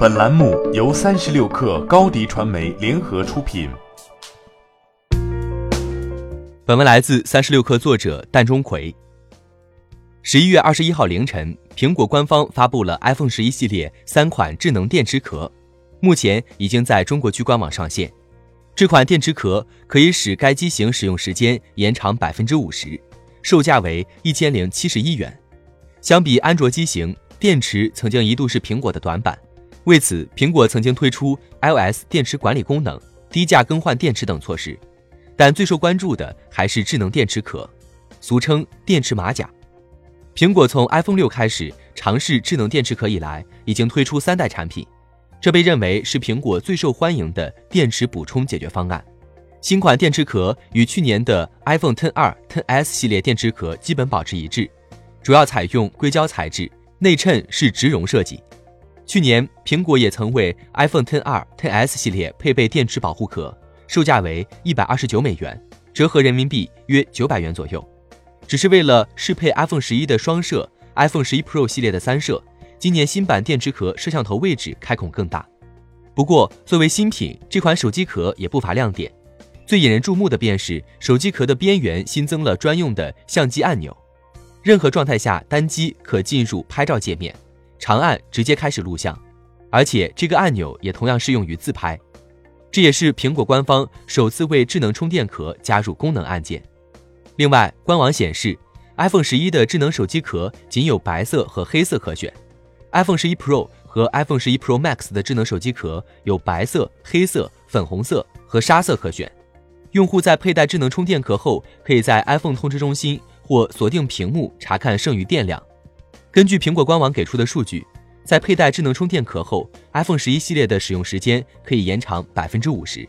本栏目由三十六氪高低传媒联合出品。本文来自三十六氪作者蛋钟馗。十一月二十一号凌晨，苹果官方发布了 iPhone 十一系列三款智能电池壳，目前已经在中国区官网上线。这款电池壳可以使该机型使用时间延长百分之五十，售价为一千零七十一元。相比安卓机型。电池曾经一度是苹果的短板，为此，苹果曾经推出 iOS 电池管理功能、低价更换电池等措施。但最受关注的还是智能电池壳，俗称电池马甲。苹果从 iPhone 六开始尝试智能电池壳以来，已经推出三代产品，这被认为是苹果最受欢迎的电池补充解决方案。新款电池壳与去年的 iPhone Ten 二、Ten S 系列电池壳基本保持一致，主要采用硅胶材质。内衬是植绒设计。去年，苹果也曾为 iPhone ten rts 系列配备电池保护壳，售价为一百二十九美元，折合人民币约九百元左右。只是为了适配 iPhone 十一的双摄、iPhone 十一 Pro 系列的三摄，今年新版电池壳摄像头位置开孔更大。不过，作为新品，这款手机壳也不乏亮点。最引人注目的便是手机壳的边缘新增了专用的相机按钮。任何状态下，单机可进入拍照界面，长按直接开始录像，而且这个按钮也同样适用于自拍。这也是苹果官方首次为智能充电壳加入功能按键。另外，官网显示，iPhone 十一的智能手机壳仅有白色和黑色可选，iPhone 十一 Pro 和 iPhone 十一 Pro Max 的智能手机壳有白色、黑色、粉红色和沙色可选。用户在佩戴智能充电壳后，可以在 iPhone 通知中心。或锁定屏幕查看剩余电量。根据苹果官网给出的数据，在佩戴智能充电壳后，iPhone 十一系列的使用时间可以延长百分之五十。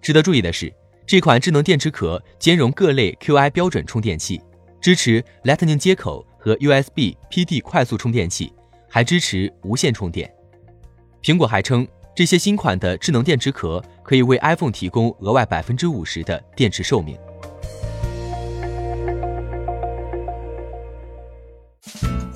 值得注意的是，这款智能电池壳兼容各类 Qi 标准充电器，支持 Lightning 接口和 USB PD 快速充电器，还支持无线充电。苹果还称，这些新款的智能电池壳可以为 iPhone 提供额外百分之五十的电池寿命。